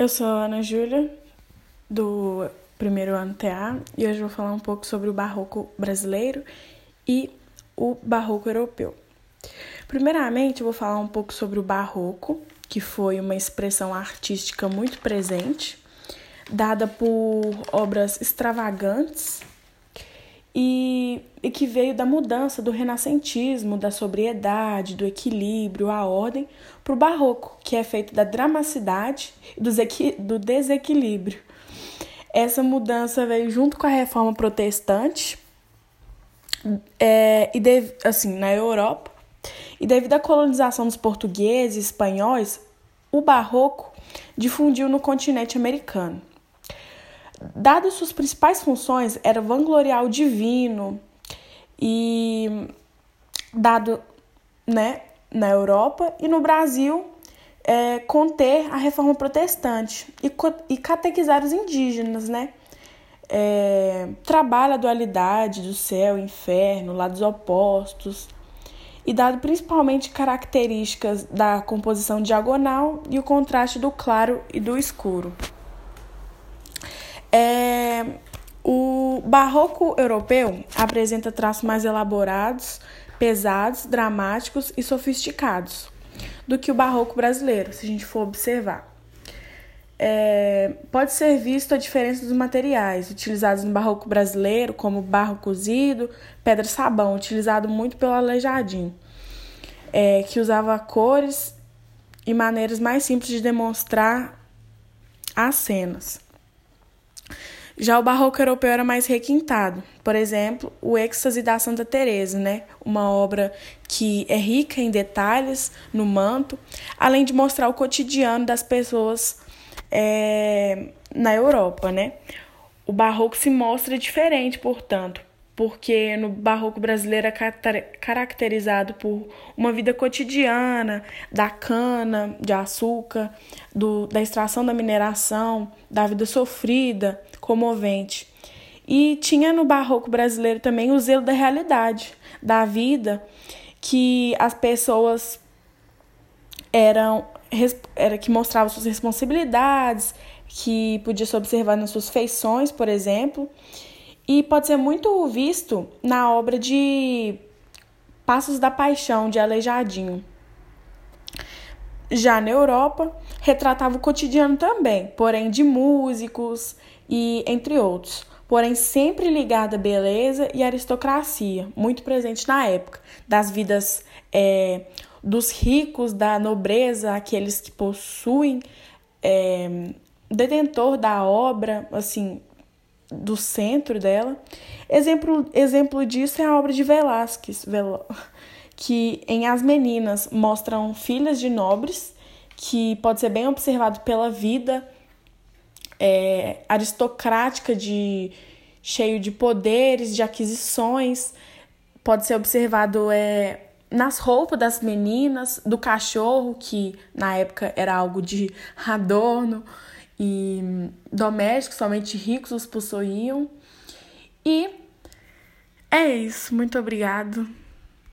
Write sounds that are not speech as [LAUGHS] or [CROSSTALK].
Eu sou a Ana Júlia, do primeiro ano TA, e hoje vou falar um pouco sobre o barroco brasileiro e o barroco europeu. Primeiramente, eu vou falar um pouco sobre o barroco, que foi uma expressão artística muito presente, dada por obras extravagantes e, e que veio da mudança do renascentismo, da sobriedade, do equilíbrio, a ordem, para o barroco, que é feito da dramaticidade e do, desequilíbrio. Essa mudança veio junto com a reforma protestante é, e deve, assim na Europa e devido à colonização dos portugueses e espanhóis, o barroco difundiu no continente americano. Dadas suas principais funções, era vangloriar o divino e dado né, na Europa e no Brasil é, conter a reforma protestante e, e catequizar os indígenas, né? É, trabalha a dualidade do céu e inferno, lados opostos, e dado principalmente características da composição diagonal e o contraste do claro e do escuro. É, o barroco europeu apresenta traços mais elaborados, pesados, dramáticos e sofisticados do que o barroco brasileiro, se a gente for observar. É, pode ser visto a diferença dos materiais utilizados no barroco brasileiro, como barro cozido, pedra-sabão, utilizado muito pelo aleijadinho, é, que usava cores e maneiras mais simples de demonstrar as cenas. Já o barroco europeu era mais requintado. Por exemplo, o êxtase da Santa Teresa, né? Uma obra que é rica em detalhes no manto, além de mostrar o cotidiano das pessoas é, na Europa, né? O barroco se mostra diferente, portanto, porque no barroco brasileiro é caracterizado por uma vida cotidiana, da cana, de açúcar, do, da extração da mineração, da vida sofrida, comovente. E tinha no barroco brasileiro também o zelo da realidade, da vida, que as pessoas eram era que mostrava suas responsabilidades, que podia se observar nas suas feições, por exemplo, e pode ser muito visto na obra de Passos da Paixão, de Aleijadinho. Já na Europa, retratava o cotidiano também, porém de músicos e entre outros, porém sempre ligada à beleza e aristocracia, muito presente na época, das vidas é, dos ricos, da nobreza, aqueles que possuem, é, detentor da obra, assim, do centro dela. Exemplo, exemplo disso é a obra de Velázquez, que em As Meninas mostram filhas de nobres, que pode ser bem observado pela vida é, aristocrática de cheio de poderes, de aquisições, pode ser observado é, nas roupas das meninas, do cachorro, que na época era algo de [LAUGHS] adorno, e domésticos, somente ricos os possuíam. E é isso. Muito obrigado.